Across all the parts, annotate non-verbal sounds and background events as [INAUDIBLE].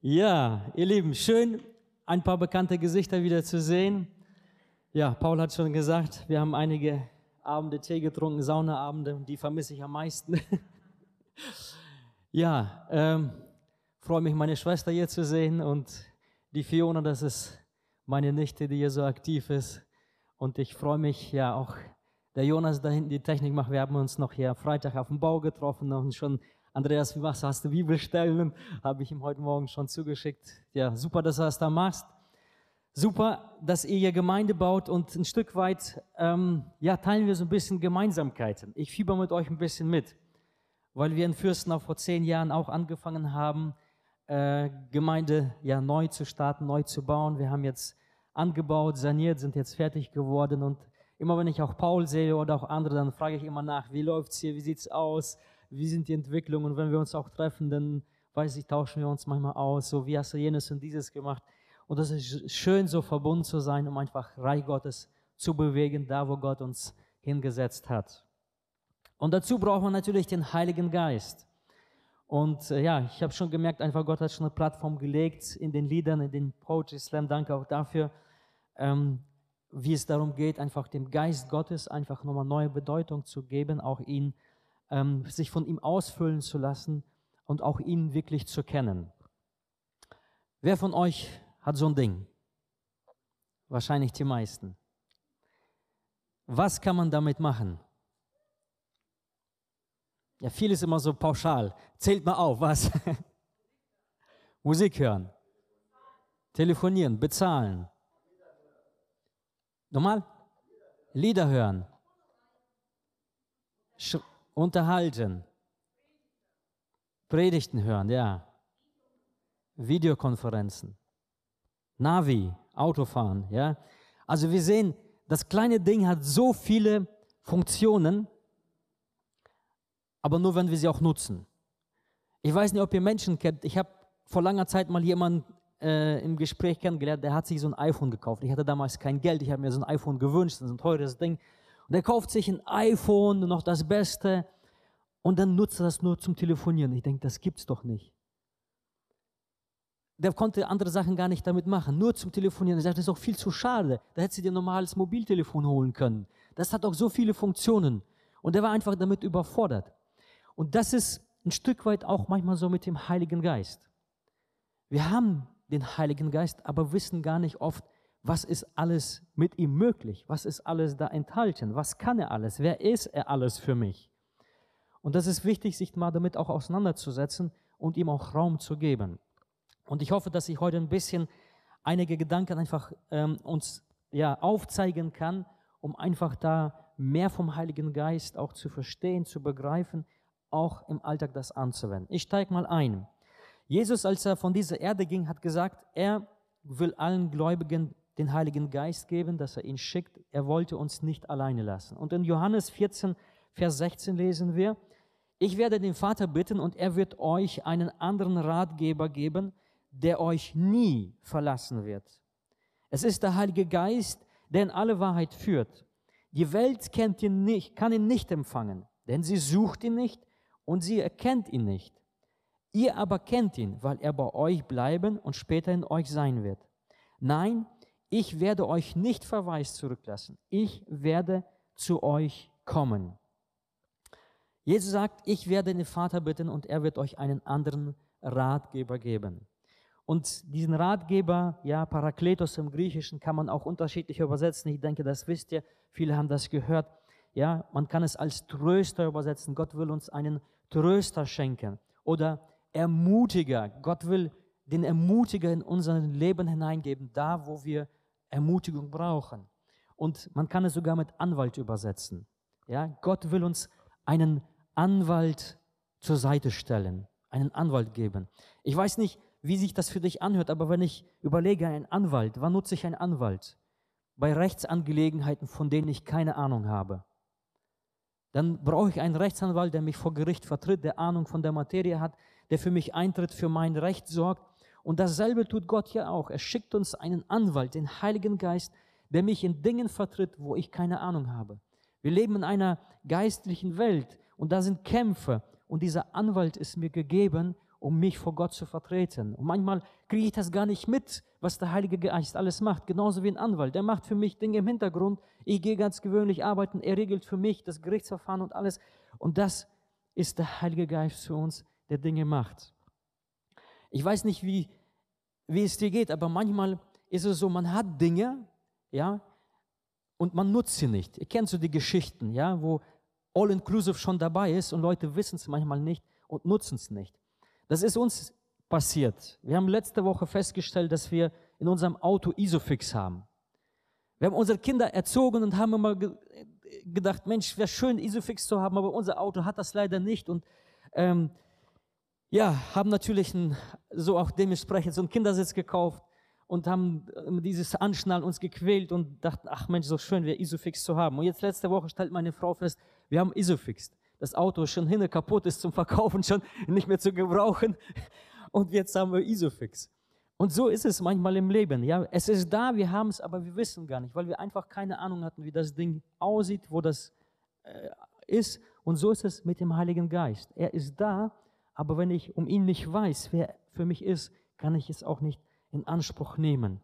Ja, ihr Lieben, schön, ein paar bekannte Gesichter wieder zu sehen. Ja, Paul hat schon gesagt, wir haben einige Abende Tee getrunken, Saunaabende, die vermisse ich am meisten. [LAUGHS] ja, ähm, freue mich, meine Schwester hier zu sehen und die Fiona, das ist meine Nichte, die hier so aktiv ist. Und ich freue mich, ja, auch der Jonas da hinten die Technik macht. Wir haben uns noch hier Freitag auf dem Bau getroffen und schon Andreas, wie machst du? Hast du Bibelstellen? Habe ich ihm heute Morgen schon zugeschickt. Ja, super, dass du das da machst. Super, dass ihr hier Gemeinde baut und ein Stück weit, ähm, ja, teilen wir so ein bisschen Gemeinsamkeiten. Ich fieber mit euch ein bisschen mit, weil wir in Fürsten vor zehn Jahren auch angefangen haben, äh, Gemeinde ja neu zu starten, neu zu bauen. Wir haben jetzt angebaut, saniert, sind jetzt fertig geworden und immer wenn ich auch Paul sehe oder auch andere, dann frage ich immer nach, wie läuft's hier, wie sieht's aus? Wie sind die Entwicklungen. Und wenn wir uns auch treffen, dann weiß ich, tauschen wir uns manchmal aus, so wie hast du jenes und dieses gemacht. Und das ist schön, so verbunden zu sein, um einfach Reich Gottes zu bewegen, da wo Gott uns hingesetzt hat. Und dazu braucht man natürlich den Heiligen Geist. Und äh, ja, ich habe schon gemerkt, einfach Gott hat schon eine Plattform gelegt in den Liedern, in den Poetry Slam. Danke auch dafür, ähm, wie es darum geht, einfach dem Geist Gottes einfach nochmal neue Bedeutung zu geben, auch ihn ähm, sich von ihm ausfüllen zu lassen und auch ihn wirklich zu kennen. Wer von euch hat so ein Ding? Wahrscheinlich die meisten. Was kann man damit machen? Ja, viel ist immer so pauschal. Zählt mal auf, was? [LAUGHS] Musik hören, telefonieren, bezahlen. Nochmal? Lieder hören. Sch unterhalten, Predigten hören, ja, Videokonferenzen, Navi, Autofahren, ja. Also wir sehen, das kleine Ding hat so viele Funktionen, aber nur wenn wir sie auch nutzen. Ich weiß nicht, ob ihr Menschen kennt. Ich habe vor langer Zeit mal jemanden äh, im Gespräch kennengelernt, der hat sich so ein iPhone gekauft. Ich hatte damals kein Geld, ich habe mir so ein iPhone gewünscht, so ein teures Ding. Und er kauft sich ein iPhone, noch das Beste, und dann nutzt er das nur zum Telefonieren. Ich denke, das gibt's doch nicht. Der konnte andere Sachen gar nicht damit machen, nur zum Telefonieren. Er sagt, das ist doch viel zu schade. Da hätte sie dir ein normales Mobiltelefon holen können. Das hat auch so viele Funktionen. Und er war einfach damit überfordert. Und das ist ein Stück weit auch manchmal so mit dem Heiligen Geist. Wir haben den Heiligen Geist, aber wissen gar nicht oft, was ist alles mit ihm möglich? Was ist alles da enthalten? Was kann er alles? Wer ist er alles für mich? Und das ist wichtig, sich mal damit auch auseinanderzusetzen und ihm auch Raum zu geben. Und ich hoffe, dass ich heute ein bisschen einige Gedanken einfach ähm, uns ja, aufzeigen kann, um einfach da mehr vom Heiligen Geist auch zu verstehen, zu begreifen, auch im Alltag das anzuwenden. Ich steige mal ein. Jesus, als er von dieser Erde ging, hat gesagt, er will allen Gläubigen den Heiligen Geist geben, dass er ihn schickt. Er wollte uns nicht alleine lassen. Und in Johannes 14, Vers 16 lesen wir, ich werde den Vater bitten und er wird euch einen anderen Ratgeber geben, der euch nie verlassen wird. Es ist der Heilige Geist, der in alle Wahrheit führt. Die Welt kennt ihn nicht, kann ihn nicht empfangen, denn sie sucht ihn nicht und sie erkennt ihn nicht. Ihr aber kennt ihn, weil er bei euch bleiben und später in euch sein wird. Nein, ich werde euch nicht verweist zurücklassen. Ich werde zu euch kommen. Jesus sagt, ich werde den Vater bitten und er wird euch einen anderen Ratgeber geben. Und diesen Ratgeber, ja, Parakletos im Griechischen, kann man auch unterschiedlich übersetzen. Ich denke, das wisst ihr. Viele haben das gehört. Ja, man kann es als Tröster übersetzen. Gott will uns einen Tröster schenken. Oder Ermutiger. Gott will den Ermutiger in unser Leben hineingeben, da wo wir Ermutigung brauchen. Und man kann es sogar mit Anwalt übersetzen. Ja, Gott will uns einen Anwalt zur Seite stellen, einen Anwalt geben. Ich weiß nicht, wie sich das für dich anhört, aber wenn ich überlege, ein Anwalt, wann nutze ich einen Anwalt? Bei Rechtsangelegenheiten, von denen ich keine Ahnung habe. Dann brauche ich einen Rechtsanwalt, der mich vor Gericht vertritt, der Ahnung von der Materie hat, der für mich eintritt, für mein Recht sorgt. Und dasselbe tut Gott ja auch. Er schickt uns einen Anwalt, den Heiligen Geist, der mich in Dingen vertritt, wo ich keine Ahnung habe. Wir leben in einer geistlichen Welt, und da sind Kämpfe und dieser Anwalt ist mir gegeben, um mich vor Gott zu vertreten. Und manchmal kriege ich das gar nicht mit, was der Heilige Geist alles macht. Genauso wie ein Anwalt. Der macht für mich Dinge im Hintergrund. Ich gehe ganz gewöhnlich arbeiten. Er regelt für mich das Gerichtsverfahren und alles. Und das ist der Heilige Geist für uns, der Dinge macht. Ich weiß nicht, wie, wie es dir geht, aber manchmal ist es so, man hat Dinge, ja, und man nutzt sie nicht. Ihr kennt so die Geschichten, ja, wo All-Inclusive schon dabei ist und Leute wissen es manchmal nicht und nutzen es nicht. Das ist uns passiert. Wir haben letzte Woche festgestellt, dass wir in unserem Auto Isofix haben. Wir haben unsere Kinder erzogen und haben immer gedacht, Mensch, wäre schön, Isofix zu haben, aber unser Auto hat das leider nicht. Und ähm, ja, haben natürlich ein, so auch dementsprechend so einen Kindersitz gekauft und haben dieses Anschnallen uns gequält und dachten, ach Mensch, so schön wäre Isofix zu haben. Und jetzt letzte Woche stellt meine Frau fest, wir haben Isofix. Das Auto ist schon hinne kaputt, ist zum Verkaufen schon nicht mehr zu gebrauchen. Und jetzt haben wir Isofix. Und so ist es manchmal im Leben. Ja, es ist da, wir haben es, aber wir wissen gar nicht, weil wir einfach keine Ahnung hatten, wie das Ding aussieht, wo das äh, ist. Und so ist es mit dem Heiligen Geist. Er ist da, aber wenn ich um ihn nicht weiß, wer für mich ist, kann ich es auch nicht in Anspruch nehmen.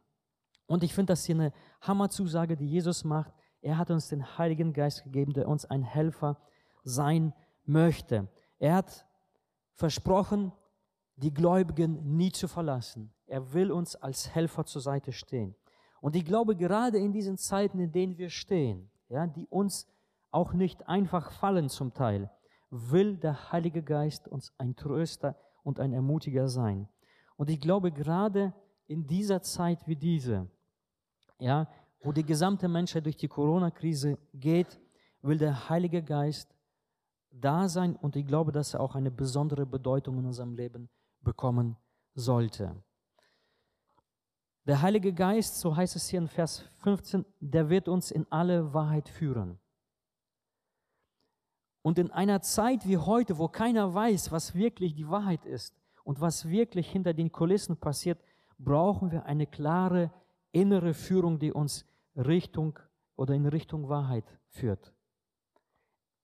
Und ich finde das hier eine Hammerzusage, die Jesus macht. Er hat uns den Heiligen Geist gegeben, der uns ein Helfer sein möchte. Er hat versprochen, die Gläubigen nie zu verlassen. Er will uns als Helfer zur Seite stehen. Und ich glaube, gerade in diesen Zeiten, in denen wir stehen, ja, die uns auch nicht einfach fallen zum Teil, will der Heilige Geist uns ein Tröster und ein Ermutiger sein. Und ich glaube, gerade in dieser Zeit wie diese, ja, wo die gesamte Menschheit durch die Corona-Krise geht, will der Heilige Geist da sein und ich glaube, dass er auch eine besondere Bedeutung in unserem Leben bekommen sollte. Der Heilige Geist, so heißt es hier in Vers 15, der wird uns in alle Wahrheit führen. Und in einer Zeit wie heute, wo keiner weiß, was wirklich die Wahrheit ist und was wirklich hinter den Kulissen passiert, brauchen wir eine klare innere Führung, die uns Richtung oder in Richtung Wahrheit führt.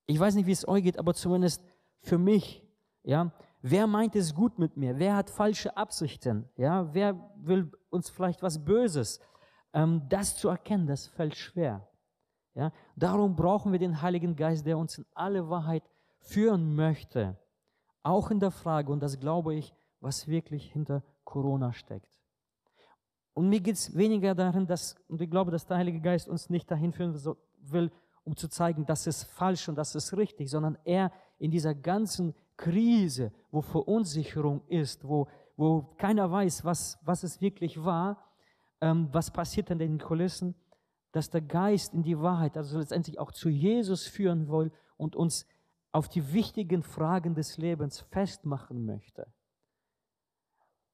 Ich weiß nicht, wie es euch geht, aber zumindest für mich, ja, wer meint es gut mit mir? Wer hat falsche Absichten? Ja, wer will uns vielleicht was Böses? Ähm, das zu erkennen, das fällt schwer. Ja, darum brauchen wir den Heiligen Geist, der uns in alle Wahrheit führen möchte. Auch in der Frage, und das glaube ich, was wirklich hinter Corona steckt. Und mir geht es weniger darin, dass, und ich glaube, dass der Heilige Geist uns nicht dahin führen will, um zu zeigen, das ist falsch und das ist richtig, sondern er in dieser ganzen Krise, wo Verunsicherung ist, wo, wo keiner weiß, was, was es wirklich war, ähm, was passiert in den Kulissen, dass der Geist in die Wahrheit, also letztendlich auch zu Jesus führen will und uns auf die wichtigen Fragen des Lebens festmachen möchte.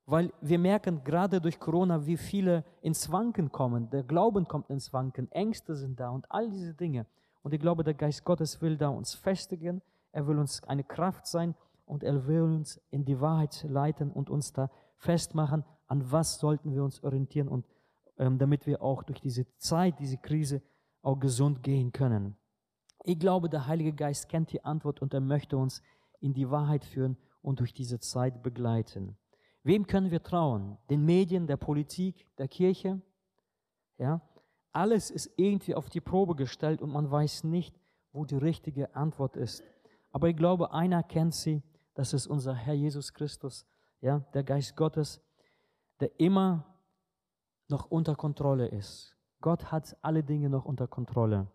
Weil wir merken gerade durch Corona, wie viele ins Wanken kommen. Der Glauben kommt ins Wanken, Ängste sind da und all diese Dinge. Und ich glaube, der Geist Gottes will da uns festigen. Er will uns eine Kraft sein und er will uns in die Wahrheit leiten und uns da festmachen, an was sollten wir uns orientieren und damit wir auch durch diese Zeit, diese Krise auch gesund gehen können. Ich glaube, der Heilige Geist kennt die Antwort und er möchte uns in die Wahrheit führen und durch diese Zeit begleiten. Wem können wir trauen? Den Medien, der Politik, der Kirche? Ja? Alles ist irgendwie auf die Probe gestellt und man weiß nicht, wo die richtige Antwort ist. Aber ich glaube, einer kennt sie, das ist unser Herr Jesus Christus, ja, der Geist Gottes, der immer noch unter Kontrolle ist. Gott hat alle Dinge noch unter Kontrolle.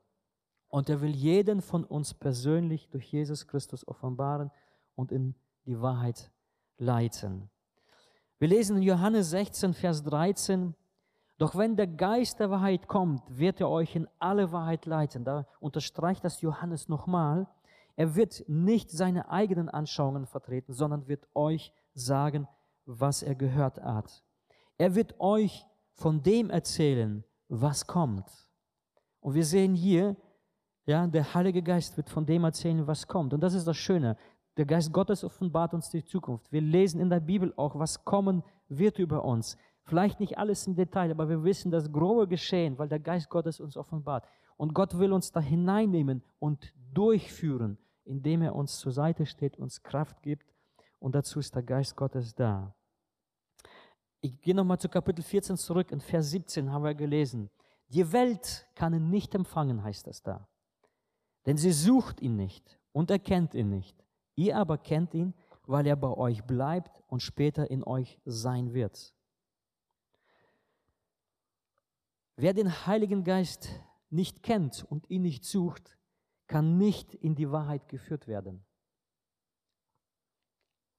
Und er will jeden von uns persönlich durch Jesus Christus offenbaren und in die Wahrheit leiten. Wir lesen in Johannes 16, Vers 13, doch wenn der Geist der Wahrheit kommt, wird er euch in alle Wahrheit leiten. Da unterstreicht das Johannes nochmal. Er wird nicht seine eigenen Anschauungen vertreten, sondern wird euch sagen, was er gehört hat. Er wird euch von dem erzählen, was kommt. Und wir sehen hier, ja, der Heilige Geist wird von dem erzählen, was kommt. Und das ist das Schöne. Der Geist Gottes offenbart uns die Zukunft. Wir lesen in der Bibel auch, was kommen wird über uns. Vielleicht nicht alles im Detail, aber wir wissen das grobe Geschehen, weil der Geist Gottes uns offenbart. Und Gott will uns da hineinnehmen und durchführen, indem er uns zur Seite steht, uns Kraft gibt und dazu ist der Geist Gottes da. Ich gehe nochmal zu Kapitel 14 zurück. In Vers 17 haben wir gelesen. Die Welt kann ihn nicht empfangen, heißt es da. Denn sie sucht ihn nicht und erkennt ihn nicht. Ihr aber kennt ihn, weil er bei euch bleibt und später in euch sein wird. Wer den Heiligen Geist nicht kennt und ihn nicht sucht, kann nicht in die Wahrheit geführt werden.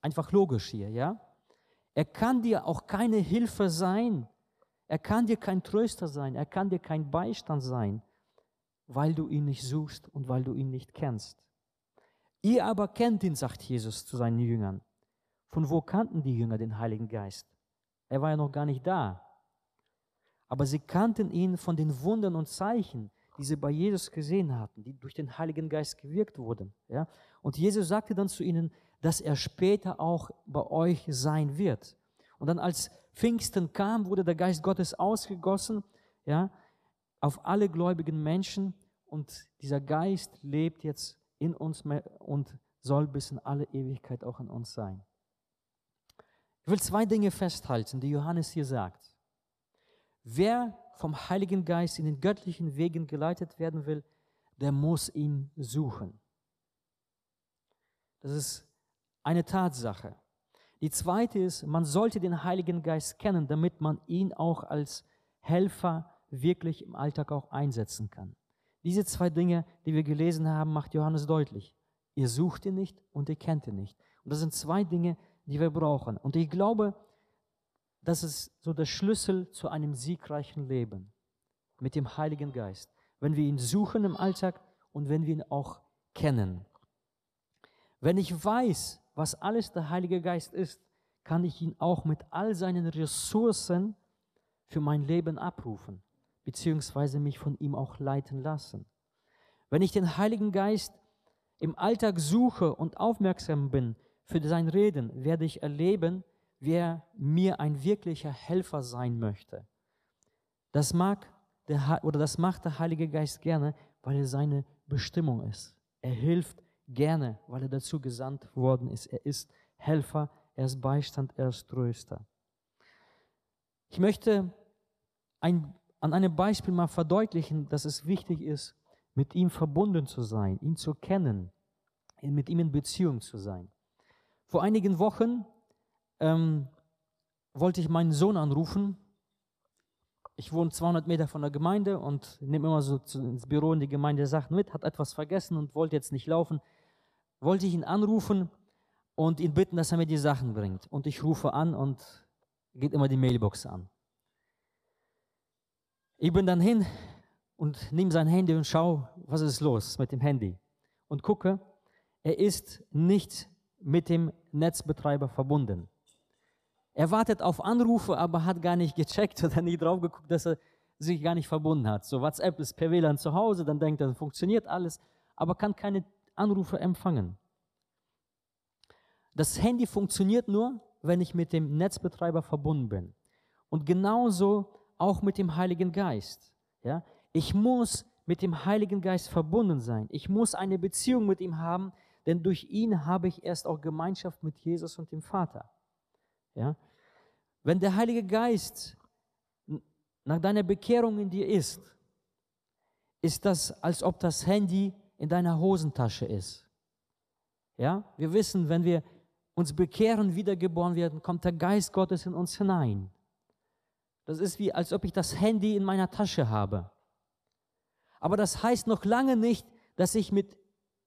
Einfach logisch hier, ja? Er kann dir auch keine Hilfe sein. Er kann dir kein Tröster sein. Er kann dir kein Beistand sein, weil du ihn nicht suchst und weil du ihn nicht kennst. Ihr aber kennt ihn, sagt Jesus zu seinen Jüngern. Von wo kannten die Jünger den Heiligen Geist? Er war ja noch gar nicht da. Aber sie kannten ihn von den Wundern und Zeichen, die sie bei Jesus gesehen hatten, die durch den Heiligen Geist gewirkt wurden. Ja? Und Jesus sagte dann zu ihnen, dass er später auch bei euch sein wird. Und dann als Pfingsten kam, wurde der Geist Gottes ausgegossen, ja, auf alle gläubigen Menschen und dieser Geist lebt jetzt in uns und soll bis in alle Ewigkeit auch in uns sein. Ich will zwei Dinge festhalten, die Johannes hier sagt. Wer vom Heiligen Geist in den göttlichen Wegen geleitet werden will, der muss ihn suchen. Das ist eine Tatsache. Die zweite ist, man sollte den Heiligen Geist kennen, damit man ihn auch als Helfer wirklich im Alltag auch einsetzen kann. Diese zwei Dinge, die wir gelesen haben, macht Johannes deutlich. Ihr sucht ihn nicht und ihr kennt ihn nicht. Und das sind zwei Dinge, die wir brauchen. Und ich glaube, das ist so der Schlüssel zu einem siegreichen Leben mit dem Heiligen Geist. Wenn wir ihn suchen im Alltag und wenn wir ihn auch kennen. Wenn ich weiß, was alles der Heilige Geist ist, kann ich ihn auch mit all seinen Ressourcen für mein Leben abrufen, beziehungsweise mich von ihm auch leiten lassen. Wenn ich den Heiligen Geist im Alltag suche und aufmerksam bin für sein Reden, werde ich erleben, wer mir ein wirklicher Helfer sein möchte. Das mag der, oder das macht der Heilige Geist gerne, weil er seine Bestimmung ist. Er hilft gerne, weil er dazu gesandt worden ist. Er ist Helfer, er ist Beistand, er ist Tröster. Ich möchte ein, an einem Beispiel mal verdeutlichen, dass es wichtig ist, mit ihm verbunden zu sein, ihn zu kennen, mit ihm in Beziehung zu sein. Vor einigen Wochen ähm, wollte ich meinen Sohn anrufen. Ich wohne 200 Meter von der Gemeinde und nehme immer so ins Büro in die Gemeinde Sachen mit, hat etwas vergessen und wollte jetzt nicht laufen. Wollte ich ihn anrufen und ihn bitten, dass er mir die Sachen bringt. Und ich rufe an und geht immer die Mailbox an. Ich bin dann hin und nehme sein Handy und schaue, was ist los mit dem Handy. Und gucke, er ist nicht mit dem Netzbetreiber verbunden. Er wartet auf Anrufe, aber hat gar nicht gecheckt oder nie drauf geguckt, dass er sich gar nicht verbunden hat. So WhatsApp ist per WLAN zu Hause, dann denkt er, funktioniert alles, aber kann keine Anrufe empfangen. Das Handy funktioniert nur, wenn ich mit dem Netzbetreiber verbunden bin. Und genauso auch mit dem Heiligen Geist. Ja? Ich muss mit dem Heiligen Geist verbunden sein. Ich muss eine Beziehung mit ihm haben, denn durch ihn habe ich erst auch Gemeinschaft mit Jesus und dem Vater. Ja? Wenn der Heilige Geist nach deiner Bekehrung in dir ist, ist das, als ob das Handy in deiner Hosentasche ist. Ja? Wir wissen, wenn wir uns bekehren, wiedergeboren werden, kommt der Geist Gottes in uns hinein. Das ist wie, als ob ich das Handy in meiner Tasche habe. Aber das heißt noch lange nicht, dass ich mit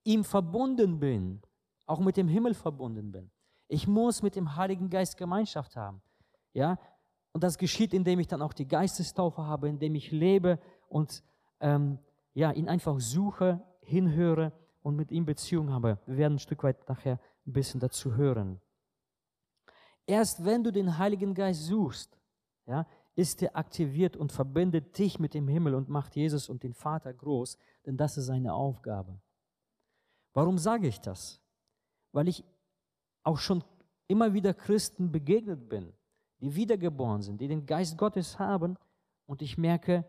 ihm verbunden bin, auch mit dem Himmel verbunden bin. Ich muss mit dem Heiligen Geist Gemeinschaft haben. Ja? Und das geschieht, indem ich dann auch die Geistestaufe habe, indem ich lebe und ähm, ja, ihn einfach suche, hinhöre und mit ihm Beziehung habe. Wir werden ein Stück weit nachher ein bisschen dazu hören. Erst wenn du den Heiligen Geist suchst, ja, ist er aktiviert und verbindet dich mit dem Himmel und macht Jesus und den Vater groß, denn das ist seine Aufgabe. Warum sage ich das? Weil ich auch schon immer wieder Christen begegnet bin, die wiedergeboren sind, die den Geist Gottes haben und ich merke,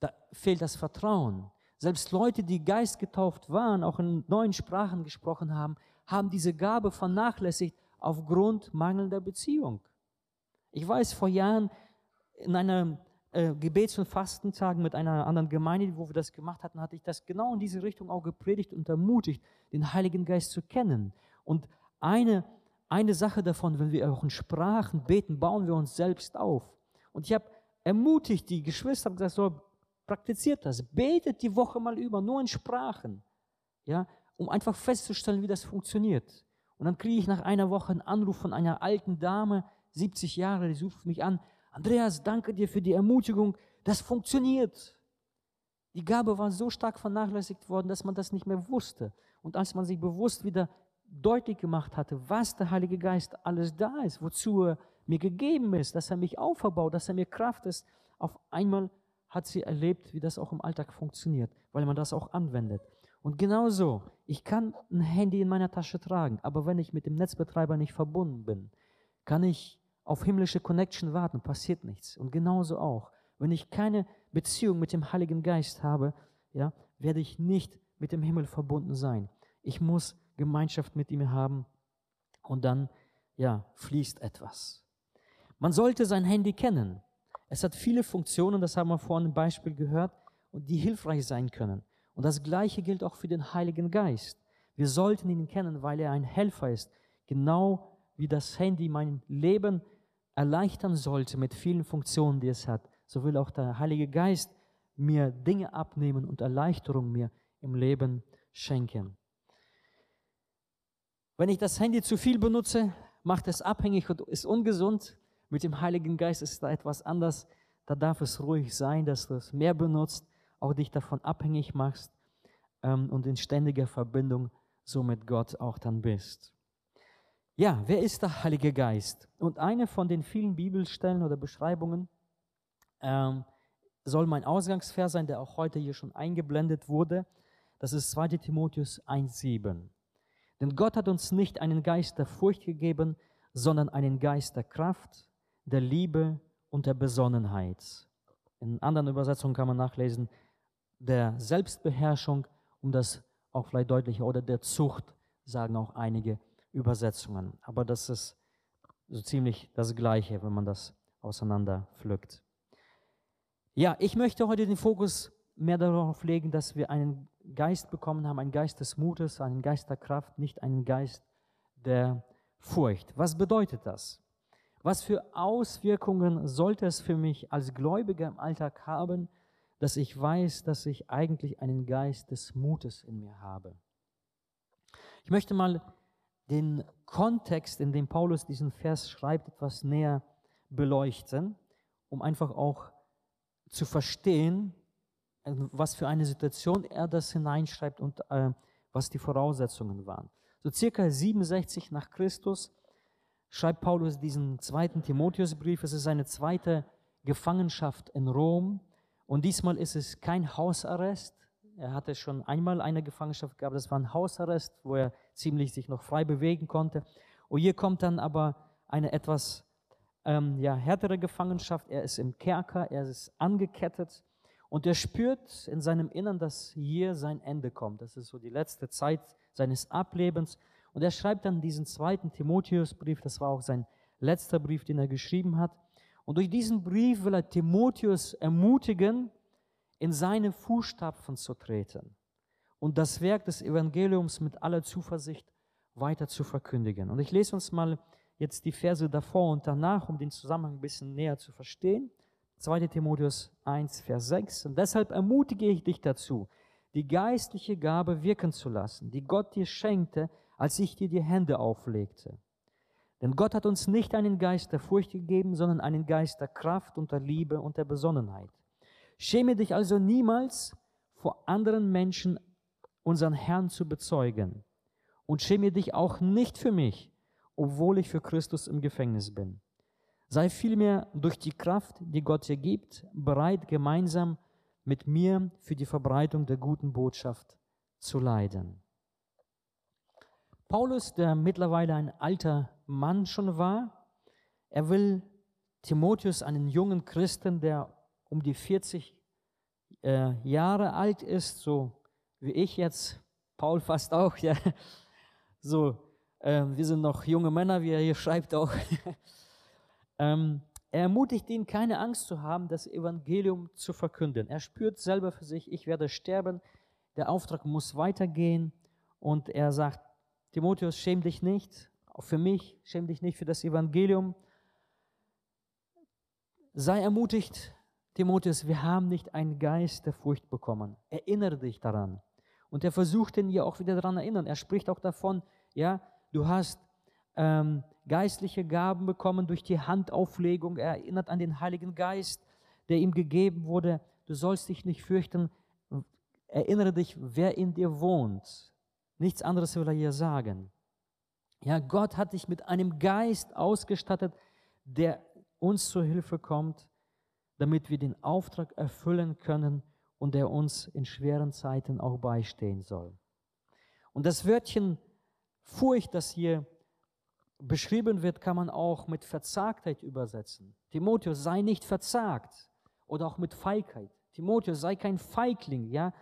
da fehlt das Vertrauen. Selbst Leute, die geistgetauft waren, auch in neuen Sprachen gesprochen haben, haben diese Gabe vernachlässigt aufgrund mangelnder Beziehung. Ich weiß, vor Jahren in einer äh, Gebets- und Fastentag mit einer anderen Gemeinde, wo wir das gemacht hatten, hatte ich das genau in diese Richtung auch gepredigt und ermutigt, den Heiligen Geist zu kennen. Und eine, eine Sache davon, wenn wir auch in Sprachen beten, bauen wir uns selbst auf. Und ich habe ermutigt die Geschwister, habe gesagt, so, praktiziert das, betet die Woche mal über, nur in Sprachen, ja, um einfach festzustellen, wie das funktioniert. Und dann kriege ich nach einer Woche einen Anruf von einer alten Dame, 70 Jahre, die ruft mich an, Andreas, danke dir für die Ermutigung, das funktioniert. Die Gabe war so stark vernachlässigt worden, dass man das nicht mehr wusste. Und als man sich bewusst wieder deutlich gemacht hatte, was der Heilige Geist alles da ist, wozu er mir gegeben ist, dass er mich auferbaut, dass er mir Kraft ist, auf einmal hat sie erlebt, wie das auch im Alltag funktioniert, weil man das auch anwendet. Und genauso, ich kann ein Handy in meiner Tasche tragen, aber wenn ich mit dem Netzbetreiber nicht verbunden bin, kann ich auf himmlische Connection warten, passiert nichts. Und genauso auch, wenn ich keine Beziehung mit dem Heiligen Geist habe, ja, werde ich nicht mit dem Himmel verbunden sein. Ich muss Gemeinschaft mit ihm haben und dann, ja, fließt etwas. Man sollte sein Handy kennen. Es hat viele Funktionen, das haben wir vorhin im Beispiel gehört, und die hilfreich sein können. Und das Gleiche gilt auch für den Heiligen Geist. Wir sollten ihn kennen, weil er ein Helfer ist. Genau wie das Handy mein Leben erleichtern sollte mit vielen Funktionen, die es hat, so will auch der Heilige Geist mir Dinge abnehmen und Erleichterung mir im Leben schenken. Wenn ich das Handy zu viel benutze, macht es abhängig und ist ungesund. Mit dem Heiligen Geist ist da etwas anders. Da darf es ruhig sein, dass du es mehr benutzt, auch dich davon abhängig machst ähm, und in ständiger Verbindung so mit Gott auch dann bist. Ja, wer ist der Heilige Geist? Und eine von den vielen Bibelstellen oder Beschreibungen ähm, soll mein Ausgangsvers sein, der auch heute hier schon eingeblendet wurde. Das ist 2 Timotheus 1,7. Denn Gott hat uns nicht einen Geist der Furcht gegeben, sondern einen Geist der Kraft, der Liebe und der Besonnenheit. In anderen Übersetzungen kann man nachlesen, der Selbstbeherrschung, um das auch vielleicht deutlicher, oder der Zucht, sagen auch einige Übersetzungen. Aber das ist so ziemlich das Gleiche, wenn man das auseinander pflückt. Ja, ich möchte heute den Fokus mehr darauf legen, dass wir einen Geist bekommen haben, einen Geist des Mutes, einen Geist der Kraft, nicht einen Geist der Furcht. Was bedeutet das? Was für Auswirkungen sollte es für mich als Gläubiger im Alltag haben, dass ich weiß, dass ich eigentlich einen Geist des Mutes in mir habe? Ich möchte mal den Kontext, in dem Paulus diesen Vers schreibt, etwas näher beleuchten, um einfach auch zu verstehen, was für eine Situation er das hineinschreibt und äh, was die Voraussetzungen waren. So circa 67 nach Christus schreibt Paulus diesen zweiten Timotheusbrief. Es ist seine zweite Gefangenschaft in Rom. Und diesmal ist es kein Hausarrest. Er hatte schon einmal eine Gefangenschaft gehabt. Das war ein Hausarrest, wo er ziemlich sich noch frei bewegen konnte. Und hier kommt dann aber eine etwas ähm, ja, härtere Gefangenschaft. Er ist im Kerker, er ist angekettet. Und er spürt in seinem Innern, dass hier sein Ende kommt. Das ist so die letzte Zeit seines Ablebens. Und er schreibt dann diesen zweiten Timotheusbrief, das war auch sein letzter Brief, den er geschrieben hat. Und durch diesen Brief will er Timotheus ermutigen, in seine Fußstapfen zu treten und das Werk des Evangeliums mit aller Zuversicht weiter zu verkündigen. Und ich lese uns mal jetzt die Verse davor und danach, um den Zusammenhang ein bisschen näher zu verstehen. 2 Timotheus 1, Vers 6. Und deshalb ermutige ich dich dazu, die geistliche Gabe wirken zu lassen, die Gott dir schenkte, als ich dir die Hände auflegte. Denn Gott hat uns nicht einen Geist der Furcht gegeben, sondern einen Geist der Kraft und der Liebe und der Besonnenheit. Schäme dich also niemals vor anderen Menschen unseren Herrn zu bezeugen und schäme dich auch nicht für mich, obwohl ich für Christus im Gefängnis bin. Sei vielmehr durch die Kraft, die Gott dir gibt, bereit, gemeinsam mit mir für die Verbreitung der guten Botschaft zu leiden. Paulus, der mittlerweile ein alter Mann schon war, er will Timotheus, einen jungen Christen, der um die 40 äh, Jahre alt ist, so wie ich jetzt, Paul fast auch, ja, [LAUGHS] So, ähm, wir sind noch junge Männer, wie er hier schreibt auch. [LAUGHS] ähm, er ermutigt ihn, keine Angst zu haben, das Evangelium zu verkünden. Er spürt selber für sich, ich werde sterben, der Auftrag muss weitergehen. Und er sagt, Timotheus, schäm dich nicht, auch für mich, schäm dich nicht für das Evangelium. Sei ermutigt, Timotheus, wir haben nicht einen Geist der Furcht bekommen. Erinnere dich daran. Und er versucht ihn ja auch wieder daran erinnern. Er spricht auch davon, ja, du hast ähm, geistliche Gaben bekommen durch die Handauflegung. Er erinnert an den Heiligen Geist, der ihm gegeben wurde. Du sollst dich nicht fürchten. Erinnere dich, wer in dir wohnt. Nichts anderes will er hier sagen. Ja, Gott hat dich mit einem Geist ausgestattet, der uns zur Hilfe kommt damit wir den Auftrag erfüllen können und der uns in schweren Zeiten auch beistehen soll. Und das Wörtchen Furcht, das hier beschrieben wird, kann man auch mit Verzagtheit übersetzen. Timotheus, sei nicht verzagt oder auch mit Feigheit. Timotheus, sei kein Feigling, ja.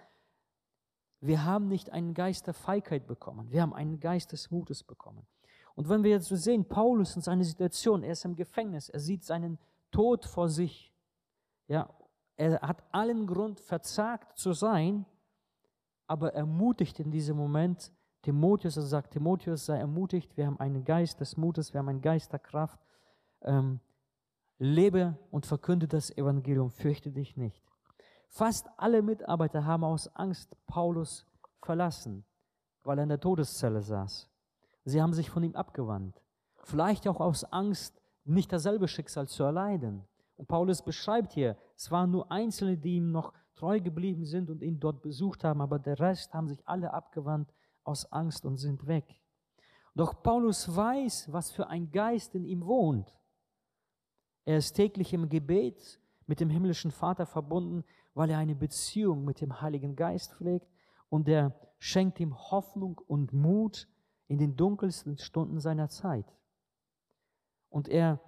Wir haben nicht einen Geist der Feigheit bekommen, wir haben einen Geist des Mutes bekommen. Und wenn wir jetzt so sehen, Paulus in seiner Situation, er ist im Gefängnis, er sieht seinen Tod vor sich, ja, er hat allen Grund, verzagt zu sein, aber ermutigt in diesem Moment Timotheus, er sagt, Timotheus sei ermutigt, wir haben einen Geist des Mutes, wir haben einen Geist der Kraft. Ähm, lebe und verkünde das Evangelium, fürchte dich nicht. Fast alle Mitarbeiter haben aus Angst Paulus verlassen, weil er in der Todeszelle saß. Sie haben sich von ihm abgewandt. Vielleicht auch aus Angst, nicht dasselbe Schicksal zu erleiden. Und Paulus beschreibt hier, es waren nur Einzelne, die ihm noch treu geblieben sind und ihn dort besucht haben, aber der Rest haben sich alle abgewandt aus Angst und sind weg. Doch Paulus weiß, was für ein Geist in ihm wohnt. Er ist täglich im Gebet mit dem himmlischen Vater verbunden, weil er eine Beziehung mit dem Heiligen Geist pflegt und er schenkt ihm Hoffnung und Mut in den dunkelsten Stunden seiner Zeit. Und er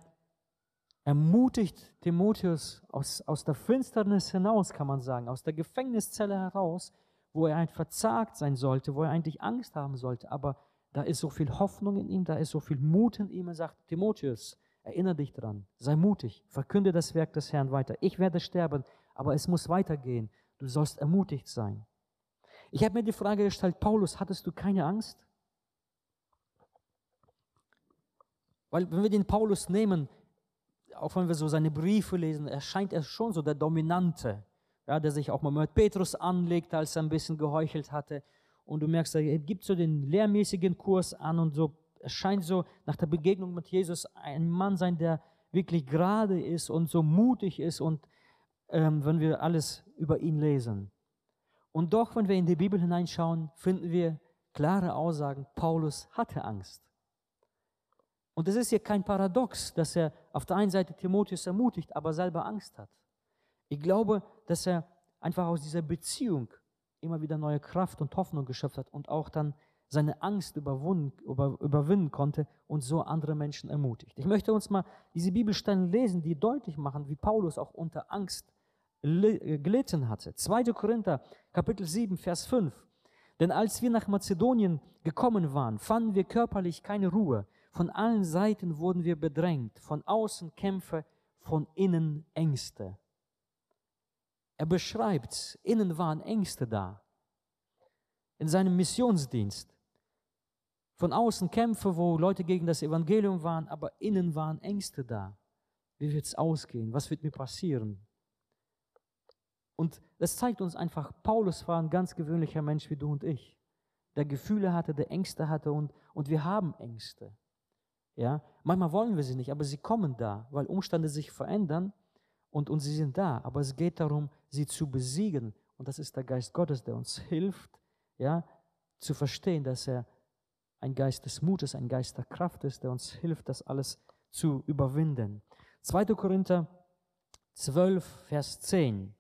ermutigt Timotheus aus, aus der Finsternis hinaus, kann man sagen, aus der Gefängniszelle heraus, wo er ein verzagt sein sollte, wo er eigentlich Angst haben sollte. Aber da ist so viel Hoffnung in ihm, da ist so viel Mut in ihm. Er sagt, Timotheus, erinnere dich dran, sei mutig, verkünde das Werk des Herrn weiter. Ich werde sterben, aber es muss weitergehen. Du sollst ermutigt sein. Ich habe mir die Frage gestellt, Paulus, hattest du keine Angst? Weil wenn wir den Paulus nehmen, auch wenn wir so seine Briefe lesen, erscheint er schon so der Dominante, ja, der sich auch mal mit Petrus anlegt, als er ein bisschen geheuchelt hatte. Und du merkst, er gibt so den lehrmäßigen Kurs an und so erscheint so nach der Begegnung mit Jesus ein Mann sein, der wirklich gerade ist und so mutig ist und ähm, wenn wir alles über ihn lesen. Und doch, wenn wir in die Bibel hineinschauen, finden wir klare Aussagen, Paulus hatte Angst. Und es ist hier kein Paradox, dass er auf der einen Seite Timotheus ermutigt, aber selber Angst hat. Ich glaube, dass er einfach aus dieser Beziehung immer wieder neue Kraft und Hoffnung geschöpft hat und auch dann seine Angst über, überwinden konnte und so andere Menschen ermutigt. Ich möchte uns mal diese Bibelstellen lesen, die deutlich machen, wie Paulus auch unter Angst gelitten hatte. 2. Korinther, Kapitel 7, Vers 5. Denn als wir nach Mazedonien gekommen waren, fanden wir körperlich keine Ruhe. Von allen Seiten wurden wir bedrängt, von außen Kämpfe, von innen Ängste. Er beschreibt, innen waren Ängste da. In seinem Missionsdienst. Von außen Kämpfe, wo Leute gegen das Evangelium waren, aber innen waren Ängste da. Wie wird es ausgehen? Was wird mir passieren? Und das zeigt uns einfach, Paulus war ein ganz gewöhnlicher Mensch wie du und ich, der Gefühle hatte, der Ängste hatte und, und wir haben Ängste. Ja, manchmal wollen wir sie nicht, aber sie kommen da, weil Umstände sich verändern und, und sie sind da. Aber es geht darum, sie zu besiegen. Und das ist der Geist Gottes, der uns hilft, ja, zu verstehen, dass er ein Geist des Mutes, ein Geist der Kraft ist, der uns hilft, das alles zu überwinden. 2. Korinther 12, Vers 10.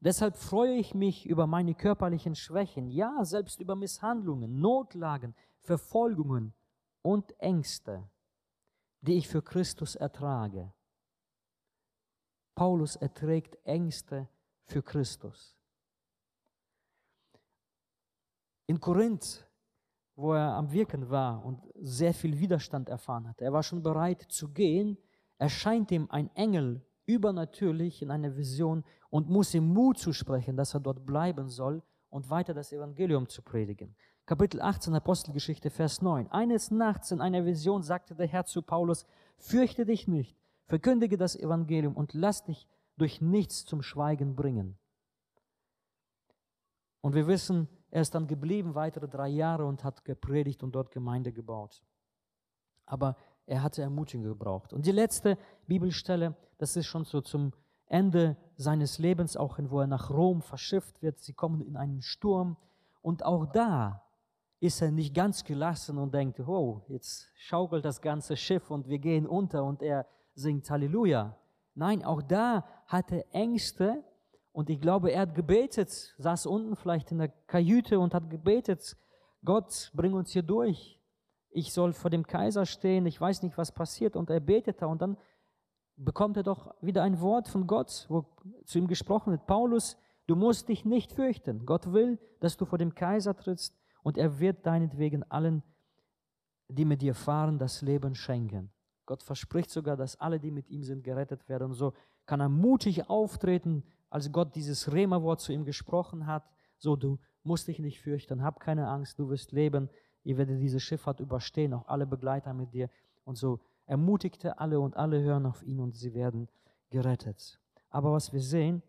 Deshalb freue ich mich über meine körperlichen Schwächen, ja, selbst über Misshandlungen, Notlagen, Verfolgungen und Ängste, die ich für Christus ertrage. Paulus erträgt Ängste für Christus. In Korinth wo er am Wirken war und sehr viel Widerstand erfahren hatte. Er war schon bereit zu gehen, erscheint ihm ein Engel übernatürlich in einer Vision und muss ihm Mut zusprechen, dass er dort bleiben soll und weiter das Evangelium zu predigen. Kapitel 18 Apostelgeschichte, Vers 9. Eines Nachts in einer Vision sagte der Herr zu Paulus, fürchte dich nicht, verkündige das Evangelium und lass dich durch nichts zum Schweigen bringen. Und wir wissen, er ist dann geblieben weitere drei Jahre und hat gepredigt und dort Gemeinde gebaut. Aber er hatte Ermutigung gebraucht. Und die letzte Bibelstelle, das ist schon so zum Ende seines Lebens, auch wo er nach Rom verschifft wird. Sie kommen in einen Sturm. Und auch da ist er nicht ganz gelassen und denkt, oh, jetzt schaukelt das ganze Schiff und wir gehen unter und er singt Halleluja. Nein, auch da hat er Ängste und ich glaube, er hat gebetet, saß unten vielleicht in der Kajüte und hat gebetet, Gott, bring uns hier durch. Ich soll vor dem Kaiser stehen, ich weiß nicht, was passiert. Und er betete und dann bekommt er doch wieder ein Wort von Gott, wo zu ihm gesprochen wird, Paulus, du musst dich nicht fürchten. Gott will, dass du vor dem Kaiser trittst und er wird deinetwegen allen, die mit dir fahren, das Leben schenken. Gott verspricht sogar, dass alle, die mit ihm sind, gerettet werden. Und so kann er mutig auftreten, als Gott dieses Rema-Wort zu ihm gesprochen hat. So, du musst dich nicht fürchten, hab keine Angst, du wirst leben, ihr werdet diese Schifffahrt überstehen, auch alle Begleiter mit dir. Und so ermutigte alle und alle hören auf ihn und sie werden gerettet. Aber was wir sehen,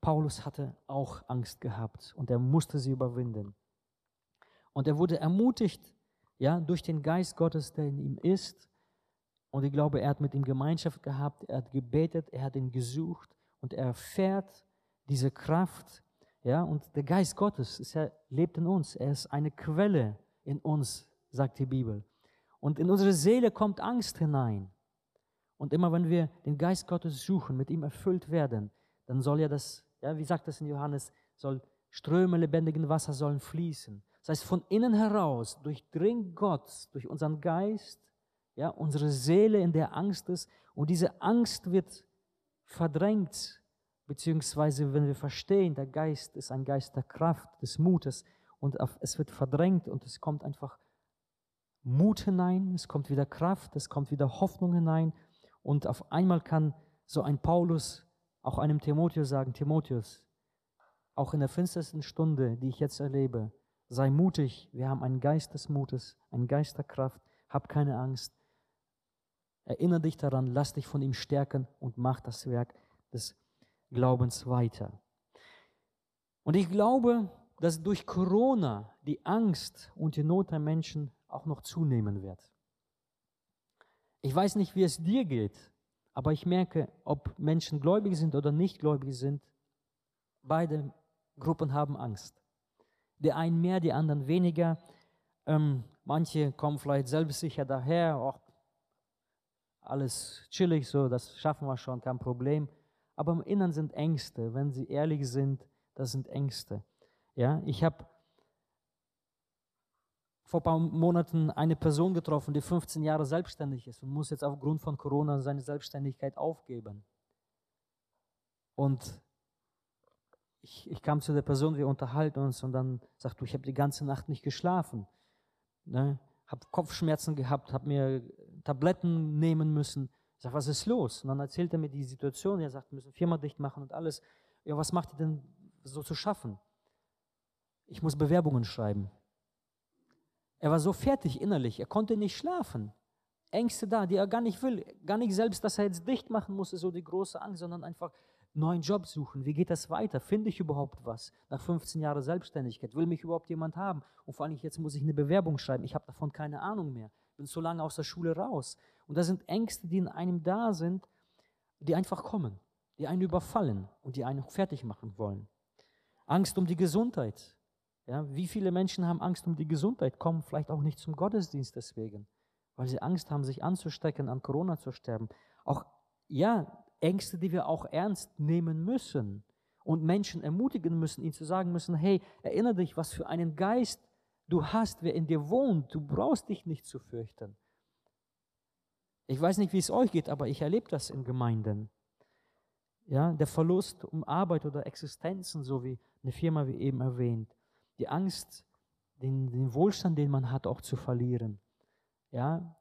Paulus hatte auch Angst gehabt und er musste sie überwinden. Und er wurde ermutigt, ja, durch den Geist Gottes, der in ihm ist. Und ich glaube, er hat mit ihm Gemeinschaft gehabt, er hat gebetet, er hat ihn gesucht und er erfährt diese Kraft. Ja, und der Geist Gottes ist, er lebt in uns. Er ist eine Quelle in uns, sagt die Bibel. Und in unsere Seele kommt Angst hinein. Und immer wenn wir den Geist Gottes suchen, mit ihm erfüllt werden, dann soll ja das, ja, wie sagt das in Johannes, soll Ströme lebendigen Wasser sollen fließen. Das heißt, von innen heraus durchdringt Gott durch unseren Geist, ja, unsere Seele, in der Angst ist. Und diese Angst wird verdrängt, beziehungsweise wenn wir verstehen, der Geist ist ein Geist der Kraft, des Mutes und es wird verdrängt und es kommt einfach Mut hinein, es kommt wieder Kraft, es kommt wieder Hoffnung hinein und auf einmal kann so ein Paulus auch einem Timotheus sagen, Timotheus, auch in der finstersten Stunde, die ich jetzt erlebe, sei mutig, wir haben einen Geist des Mutes, einen Geist der Kraft, hab keine Angst. Erinnere dich daran, lass dich von ihm stärken und mach das Werk des Glaubens weiter. Und ich glaube, dass durch Corona die Angst und die Not der Menschen auch noch zunehmen wird. Ich weiß nicht, wie es dir geht, aber ich merke, ob Menschen gläubig sind oder nicht gläubig sind, beide Gruppen haben Angst. Die einen mehr, die anderen weniger. Ähm, manche kommen vielleicht selbstsicher daher, auch alles chillig, so, das schaffen wir schon, kein Problem. Aber im Inneren sind Ängste. Wenn sie ehrlich sind, das sind Ängste. Ja, ich habe vor ein paar Monaten eine Person getroffen, die 15 Jahre selbstständig ist und muss jetzt aufgrund von Corona seine Selbstständigkeit aufgeben. Und ich, ich kam zu der Person, wir unterhalten uns und dann sagt du, ich habe die ganze Nacht nicht geschlafen. Ne? Habe Kopfschmerzen gehabt, habe mir Tabletten nehmen müssen. Ich sage, was ist los? Und dann erzählt er mir die Situation. Er sagt, wir müssen Firma dicht machen und alles. Ja, was macht ihr denn so zu schaffen? Ich muss Bewerbungen schreiben. Er war so fertig innerlich, er konnte nicht schlafen. Ängste da, die er gar nicht will. Gar nicht selbst, dass er jetzt dicht machen muss, so die große Angst, sondern einfach neuen Job suchen. Wie geht das weiter? Finde ich überhaupt was? Nach 15 Jahren Selbstständigkeit. Will mich überhaupt jemand haben? Und vor allem jetzt muss ich eine Bewerbung schreiben. Ich habe davon keine Ahnung mehr. Bin so lange aus der Schule raus. Und das sind Ängste, die in einem da sind, die einfach kommen, die einen überfallen und die einen fertig machen wollen. Angst um die Gesundheit. Ja, wie viele Menschen haben Angst um die Gesundheit, kommen vielleicht auch nicht zum Gottesdienst deswegen, weil sie Angst haben, sich anzustecken, an Corona zu sterben. Auch, ja, Ängste, die wir auch ernst nehmen müssen und Menschen ermutigen müssen, ihnen zu sagen müssen, hey, erinnere dich, was für einen Geist du hast, wer in dir wohnt. Du brauchst dich nicht zu fürchten. Ich weiß nicht, wie es euch geht, aber ich erlebe das in Gemeinden. Ja, der Verlust um Arbeit oder Existenzen, so wie eine Firma wie eben erwähnt. Die Angst, den, den Wohlstand, den man hat, auch zu verlieren. Ja,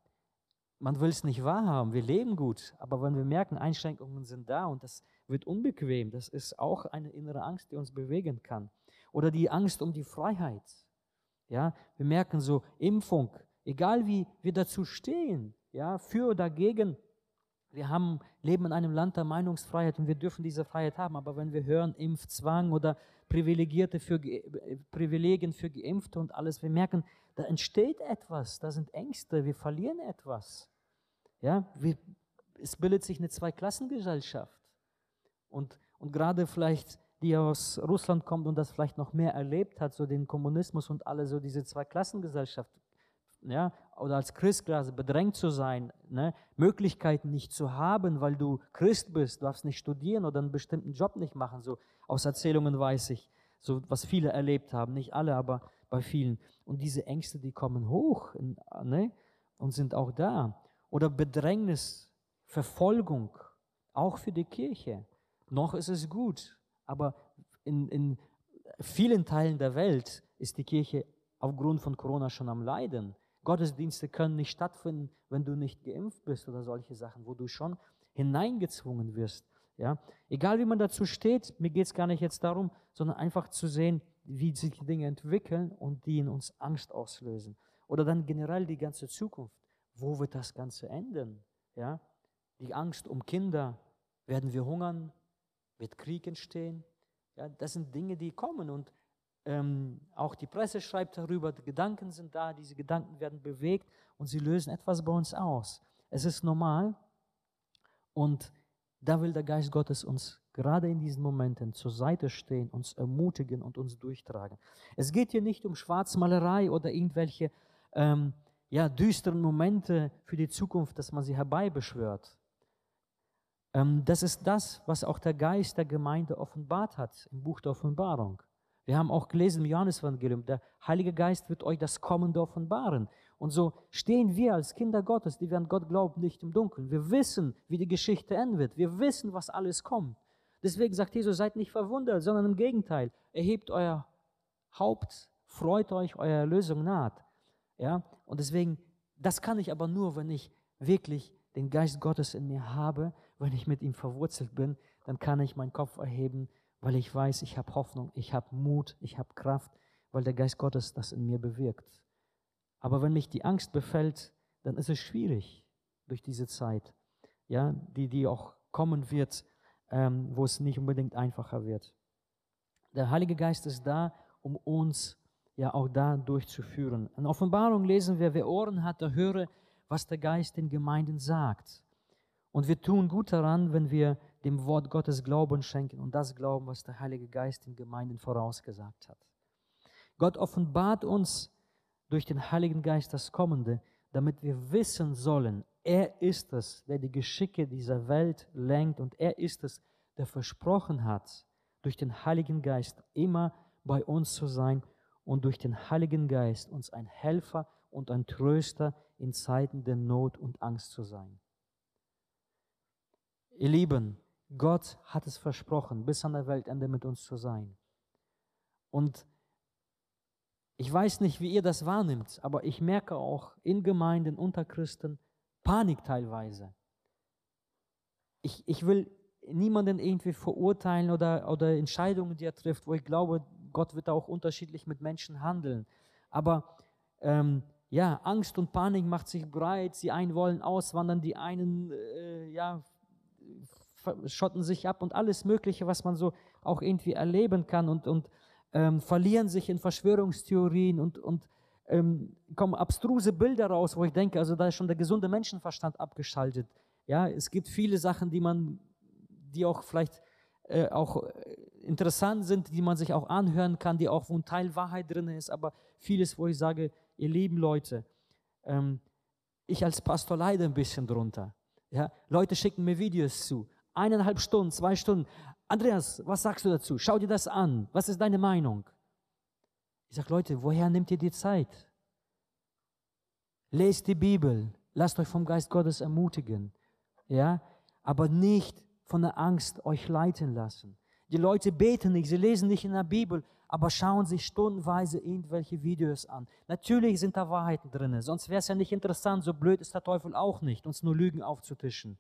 man will es nicht wahrhaben, wir leben gut, aber wenn wir merken, Einschränkungen sind da und das wird unbequem, das ist auch eine innere Angst, die uns bewegen kann. Oder die Angst um die Freiheit. Ja, wir merken so, Impfung, egal wie wir dazu stehen, ja, für oder dagegen, wir haben, leben in einem Land der Meinungsfreiheit und wir dürfen diese Freiheit haben, aber wenn wir hören Impfzwang oder Privilegierte für, Privilegien für Geimpfte und alles, wir merken, da entsteht etwas, da sind Ängste, wir verlieren etwas. Ja, wir, es bildet sich eine Zweiklassengesellschaft. Und, und gerade vielleicht, die aus Russland kommt und das vielleicht noch mehr erlebt hat, so den Kommunismus und alle, so diese Zweiklassengesellschaft, ja, oder als Christ quasi bedrängt zu sein, ne, Möglichkeiten nicht zu haben, weil du Christ bist, darfst nicht studieren oder einen bestimmten Job nicht machen, so aus Erzählungen weiß ich, so was viele erlebt haben, nicht alle, aber bei vielen. Und diese Ängste, die kommen hoch ne, und sind auch da. Oder Bedrängnis, Verfolgung, auch für die Kirche. Noch ist es gut, aber in, in vielen Teilen der Welt ist die Kirche aufgrund von Corona schon am Leiden. Gottesdienste können nicht stattfinden, wenn du nicht geimpft bist oder solche Sachen, wo du schon hineingezwungen wirst. Ja? Egal wie man dazu steht, mir geht es gar nicht jetzt darum, sondern einfach zu sehen, wie sich die Dinge entwickeln und die in uns Angst auslösen. Oder dann generell die ganze Zukunft. Wo wird das Ganze enden? Ja? Die Angst um Kinder. Werden wir hungern? Wird Krieg entstehen? Ja, das sind Dinge, die kommen und ähm, auch die Presse schreibt darüber, die Gedanken sind da, diese Gedanken werden bewegt und sie lösen etwas bei uns aus. Es ist normal und da will der Geist Gottes uns gerade in diesen Momenten zur Seite stehen, uns ermutigen und uns durchtragen. Es geht hier nicht um Schwarzmalerei oder irgendwelche ähm, ja, düsteren Momente für die Zukunft, dass man sie herbeibeschwört. Ähm, das ist das, was auch der Geist der Gemeinde offenbart hat im Buch der Offenbarung. Wir haben auch gelesen im Johannesevangelium, der Heilige Geist wird euch das Kommende offenbaren. Und so stehen wir als Kinder Gottes, die wir an Gott glauben, nicht im Dunkeln. Wir wissen, wie die Geschichte enden wird. Wir wissen, was alles kommt. Deswegen sagt Jesus, seid nicht verwundert, sondern im Gegenteil, erhebt euer Haupt, freut euch, eure Erlösung naht. Ja? Und deswegen, das kann ich aber nur, wenn ich wirklich den Geist Gottes in mir habe, wenn ich mit ihm verwurzelt bin, dann kann ich meinen Kopf erheben weil ich weiß, ich habe Hoffnung, ich habe Mut, ich habe Kraft, weil der Geist Gottes das in mir bewirkt. Aber wenn mich die Angst befällt, dann ist es schwierig durch diese Zeit, ja, die, die auch kommen wird, ähm, wo es nicht unbedingt einfacher wird. Der Heilige Geist ist da, um uns ja auch da durchzuführen. In Offenbarung lesen wir, wer Ohren hat, der höre, was der Geist den Gemeinden sagt. Und wir tun gut daran, wenn wir dem Wort Gottes Glauben schenken und das Glauben, was der Heilige Geist den Gemeinden vorausgesagt hat. Gott offenbart uns durch den Heiligen Geist das Kommende, damit wir wissen sollen, er ist es, der die Geschicke dieser Welt lenkt und er ist es, der versprochen hat, durch den Heiligen Geist immer bei uns zu sein und durch den Heiligen Geist uns ein Helfer und ein Tröster in Zeiten der Not und Angst zu sein. Ihr Lieben, Gott hat es versprochen, bis an der Weltende mit uns zu sein. Und ich weiß nicht, wie ihr das wahrnimmt, aber ich merke auch in Gemeinden unter Christen Panik teilweise. Ich, ich will niemanden irgendwie verurteilen oder, oder Entscheidungen, die er trifft, wo ich glaube, Gott wird auch unterschiedlich mit Menschen handeln. Aber ähm, ja, Angst und Panik macht sich breit. Die einen wollen auswandern, die einen äh, ja, schotten sich ab und alles Mögliche, was man so auch irgendwie erleben kann und, und ähm, verlieren sich in Verschwörungstheorien und, und ähm, kommen abstruse Bilder raus, wo ich denke, also da ist schon der gesunde Menschenverstand abgeschaltet. Ja, es gibt viele Sachen, die man, die auch vielleicht äh, auch äh, interessant sind, die man sich auch anhören kann, die auch, wo ein Teil Wahrheit drin ist, aber vieles, wo ich sage, ihr lieben Leute, ähm, ich als Pastor leide ein bisschen drunter. Ja, Leute schicken mir Videos zu eineinhalb Stunden, zwei Stunden. Andreas, was sagst du dazu? Schau dir das an. Was ist deine Meinung? Ich sage, Leute, woher nehmt ihr die Zeit? Lest die Bibel. Lasst euch vom Geist Gottes ermutigen. Ja? Aber nicht von der Angst euch leiten lassen. Die Leute beten nicht, sie lesen nicht in der Bibel, aber schauen sich stundenweise irgendwelche Videos an. Natürlich sind da Wahrheiten drin, sonst wäre es ja nicht interessant, so blöd ist der Teufel auch nicht, uns nur Lügen aufzutischen.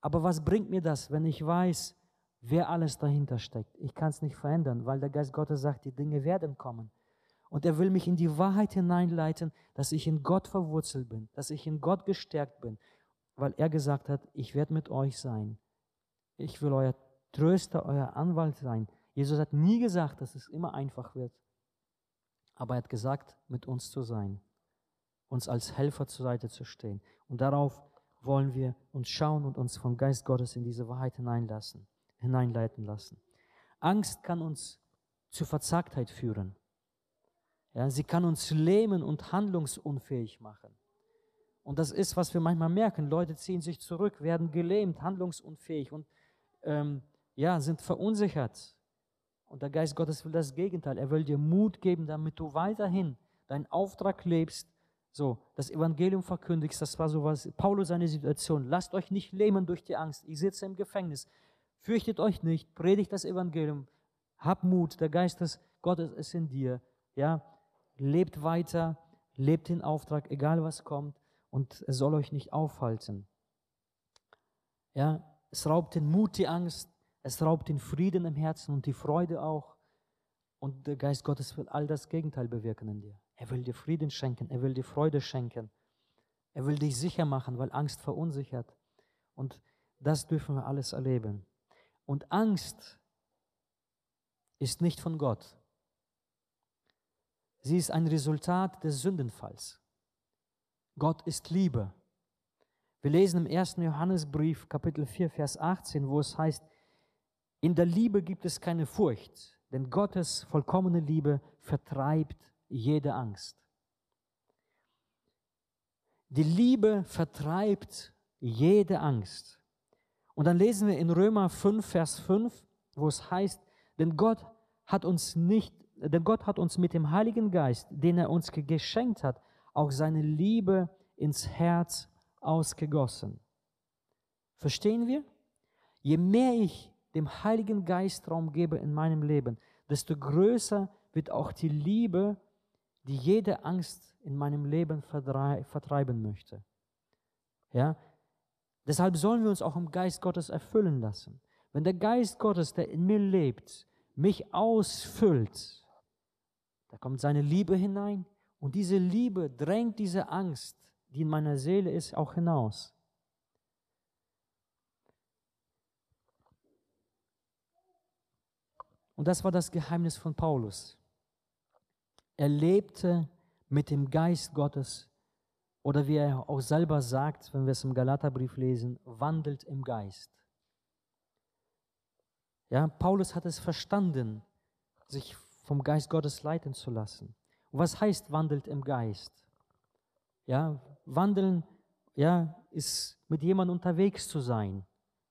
Aber was bringt mir das, wenn ich weiß, wer alles dahinter steckt? Ich kann es nicht verändern, weil der Geist Gottes sagt, die Dinge werden kommen. Und er will mich in die Wahrheit hineinleiten, dass ich in Gott verwurzelt bin, dass ich in Gott gestärkt bin, weil er gesagt hat, ich werde mit euch sein. Ich will euer Tröster, euer Anwalt sein. Jesus hat nie gesagt, dass es immer einfach wird. Aber er hat gesagt, mit uns zu sein, uns als Helfer zur Seite zu stehen. Und darauf wollen wir uns schauen und uns vom Geist Gottes in diese Wahrheit hineinlassen, hineinleiten lassen. Angst kann uns zur Verzagtheit führen. Ja, sie kann uns lähmen und handlungsunfähig machen. Und das ist, was wir manchmal merken. Leute ziehen sich zurück, werden gelähmt, handlungsunfähig und ähm, ja, sind verunsichert. Und der Geist Gottes will das Gegenteil. Er will dir Mut geben, damit du weiterhin deinen Auftrag lebst, so das Evangelium verkündigst. Das war so was, Paulus seine Situation. Lasst euch nicht lähmen durch die Angst. Ich sitze im Gefängnis. Fürchtet euch nicht, predigt das Evangelium. Hab Mut, der Geist des Gottes ist in dir. Ja, lebt weiter, lebt den Auftrag, egal was kommt, und es soll euch nicht aufhalten. Ja, es raubt den Mut, die Angst, es raubt den Frieden im Herzen und die Freude auch. Und der Geist Gottes will all das Gegenteil bewirken in dir. Er will dir Frieden schenken, er will dir Freude schenken. Er will dich sicher machen, weil Angst verunsichert. Und das dürfen wir alles erleben. Und Angst ist nicht von Gott. Sie ist ein Resultat des Sündenfalls. Gott ist Liebe. Wir lesen im 1. Johannesbrief, Kapitel 4, Vers 18, wo es heißt, in der Liebe gibt es keine Furcht, denn Gottes vollkommene Liebe vertreibt jede Angst. Die Liebe vertreibt jede Angst. Und dann lesen wir in Römer 5, Vers 5, wo es heißt, denn Gott hat uns nicht, denn Gott hat uns mit dem Heiligen Geist, den er uns geschenkt hat, auch seine Liebe ins Herz ausgegossen. Verstehen wir? Je mehr ich dem Heiligen Geist Raum gebe in meinem Leben, desto größer wird auch die Liebe, die jede Angst in meinem Leben vertreiben möchte. Ja? Deshalb sollen wir uns auch im Geist Gottes erfüllen lassen. Wenn der Geist Gottes, der in mir lebt, mich ausfüllt, da kommt seine Liebe hinein und diese Liebe drängt diese Angst, die in meiner Seele ist, auch hinaus. Und das war das Geheimnis von Paulus. Er lebte mit dem Geist Gottes oder wie er auch selber sagt, wenn wir es im Galaterbrief lesen, wandelt im Geist. Ja, Paulus hat es verstanden, sich vom Geist Gottes leiten zu lassen. Und was heißt wandelt im Geist? Ja, wandeln, ja, ist mit jemandem unterwegs zu sein.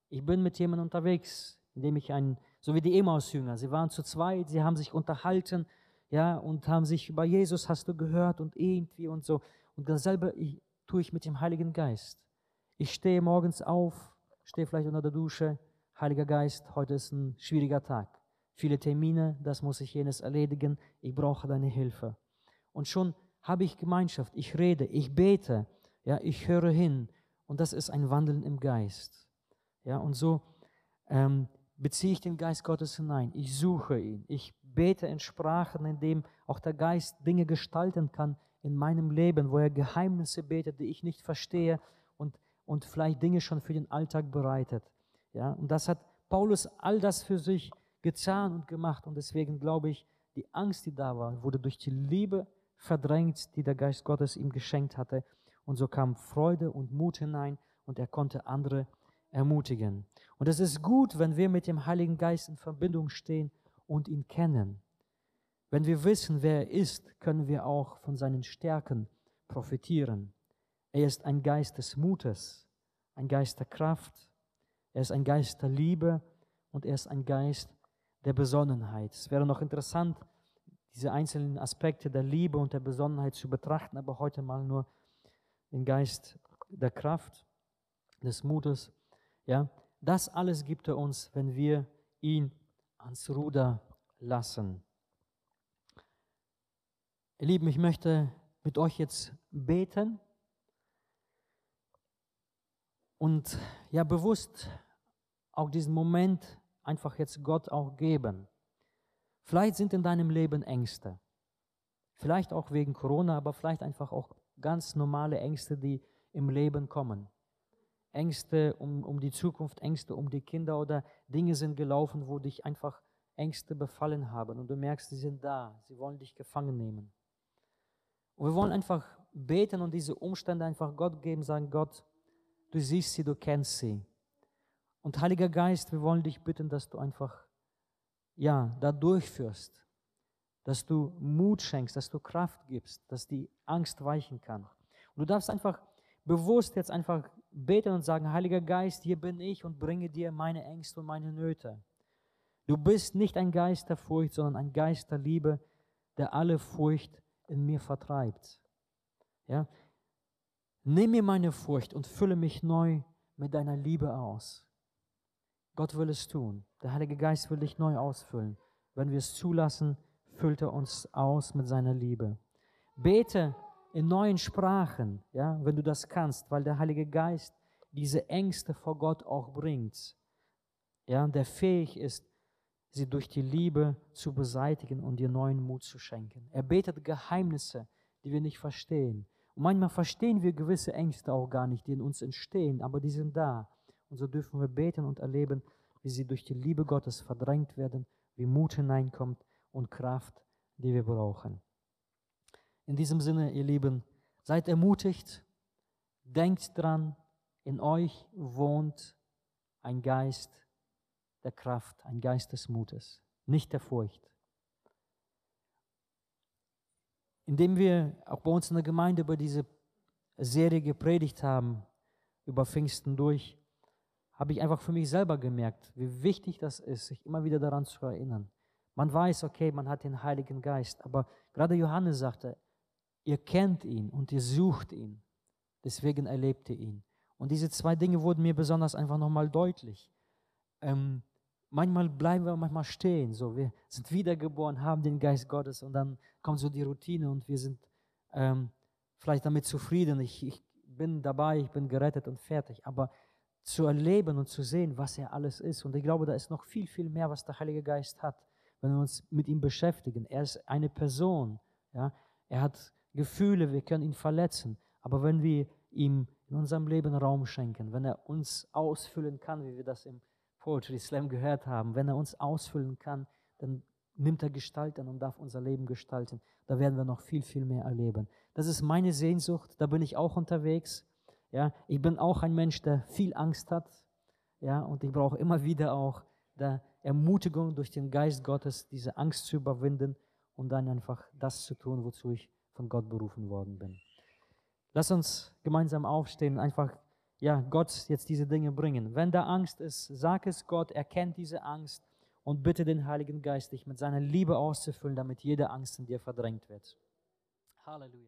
Ich bin mit jemandem unterwegs, indem ich ein so wie die Emmaus-Jünger. Sie waren zu zweit, sie haben sich unterhalten, ja, und haben sich über Jesus, hast du gehört, und irgendwie und so. Und dasselbe tue ich mit dem Heiligen Geist. Ich stehe morgens auf, stehe vielleicht unter der Dusche, Heiliger Geist, heute ist ein schwieriger Tag. Viele Termine, das muss ich jenes erledigen, ich brauche deine Hilfe. Und schon habe ich Gemeinschaft, ich rede, ich bete, ja, ich höre hin. Und das ist ein Wandeln im Geist. Ja, und so ähm, beziehe ich den Geist Gottes hinein. Ich suche ihn. Ich bete in Sprachen, in dem auch der Geist Dinge gestalten kann in meinem Leben, wo er Geheimnisse betet, die ich nicht verstehe und, und vielleicht Dinge schon für den Alltag bereitet. Ja, und das hat Paulus all das für sich getan und gemacht. Und deswegen glaube ich, die Angst, die da war, wurde durch die Liebe verdrängt, die der Geist Gottes ihm geschenkt hatte. Und so kam Freude und Mut hinein und er konnte andere ermutigen. Und es ist gut, wenn wir mit dem Heiligen Geist in Verbindung stehen und ihn kennen. Wenn wir wissen, wer er ist, können wir auch von seinen Stärken profitieren. Er ist ein Geist des Mutes, ein Geist der Kraft, er ist ein Geist der Liebe und er ist ein Geist der Besonnenheit. Es wäre noch interessant, diese einzelnen Aspekte der Liebe und der Besonnenheit zu betrachten, aber heute mal nur den Geist der Kraft, des Mutes ja, das alles gibt er uns, wenn wir ihn ans Ruder lassen. Ihr Lieben, ich möchte mit euch jetzt beten und ja bewusst auch diesen Moment einfach jetzt Gott auch geben. Vielleicht sind in deinem Leben Ängste. Vielleicht auch wegen Corona, aber vielleicht einfach auch ganz normale Ängste, die im Leben kommen. Ängste um, um die Zukunft, Ängste um die Kinder oder Dinge sind gelaufen, wo dich einfach Ängste befallen haben und du merkst, sie sind da, sie wollen dich gefangen nehmen. Und wir wollen einfach beten und diese Umstände einfach Gott geben, sagen, Gott, du siehst sie, du kennst sie. Und Heiliger Geist, wir wollen dich bitten, dass du einfach, ja, da durchführst, dass du Mut schenkst, dass du Kraft gibst, dass die Angst weichen kann. Und du darfst einfach bewusst jetzt einfach beten und sagen, Heiliger Geist, hier bin ich und bringe dir meine Ängste und meine Nöte. Du bist nicht ein Geist der Furcht, sondern ein Geist der Liebe, der alle Furcht in mir vertreibt. Ja? Nimm mir meine Furcht und fülle mich neu mit deiner Liebe aus. Gott will es tun. Der Heilige Geist will dich neu ausfüllen. Wenn wir es zulassen, füllt er uns aus mit seiner Liebe. Bete in neuen Sprachen, ja, wenn du das kannst, weil der Heilige Geist diese Ängste vor Gott auch bringt. Ja, der fähig ist, sie durch die Liebe zu beseitigen und dir neuen Mut zu schenken. Er betet Geheimnisse, die wir nicht verstehen. Und manchmal verstehen wir gewisse Ängste auch gar nicht, die in uns entstehen, aber die sind da. Und so dürfen wir beten und erleben, wie sie durch die Liebe Gottes verdrängt werden, wie Mut hineinkommt und Kraft, die wir brauchen. In diesem Sinne, ihr Lieben, seid ermutigt, denkt dran, in euch wohnt ein Geist der Kraft, ein Geist des Mutes, nicht der Furcht. Indem wir auch bei uns in der Gemeinde über diese Serie gepredigt haben, über Pfingsten durch, habe ich einfach für mich selber gemerkt, wie wichtig das ist, sich immer wieder daran zu erinnern. Man weiß, okay, man hat den Heiligen Geist, aber gerade Johannes sagte, ihr kennt ihn und ihr sucht ihn, deswegen erlebt ihr ihn. Und diese zwei Dinge wurden mir besonders einfach nochmal deutlich. Ähm, manchmal bleiben wir manchmal stehen, so wir sind wiedergeboren, haben den Geist Gottes und dann kommt so die Routine und wir sind ähm, vielleicht damit zufrieden. Ich, ich bin dabei, ich bin gerettet und fertig. Aber zu erleben und zu sehen, was er alles ist. Und ich glaube, da ist noch viel, viel mehr, was der Heilige Geist hat wenn wir uns mit ihm beschäftigen. Er ist eine Person. Ja? Er hat Gefühle, wir können ihn verletzen. Aber wenn wir ihm in unserem Leben Raum schenken, wenn er uns ausfüllen kann, wie wir das im Poetry Slam gehört haben, wenn er uns ausfüllen kann, dann nimmt er Gestalt an und darf unser Leben gestalten. Da werden wir noch viel, viel mehr erleben. Das ist meine Sehnsucht, da bin ich auch unterwegs. Ja, ich bin auch ein Mensch, der viel Angst hat. Ja, und ich brauche immer wieder auch der Ermutigung durch den Geist Gottes, diese Angst zu überwinden und dann einfach das zu tun, wozu ich von Gott berufen worden bin. Lass uns gemeinsam aufstehen und einfach ja, Gott jetzt diese Dinge bringen. Wenn da Angst ist, sag es Gott, erkennt diese Angst und bitte den Heiligen Geist, dich mit seiner Liebe auszufüllen, damit jede Angst in dir verdrängt wird. Halleluja.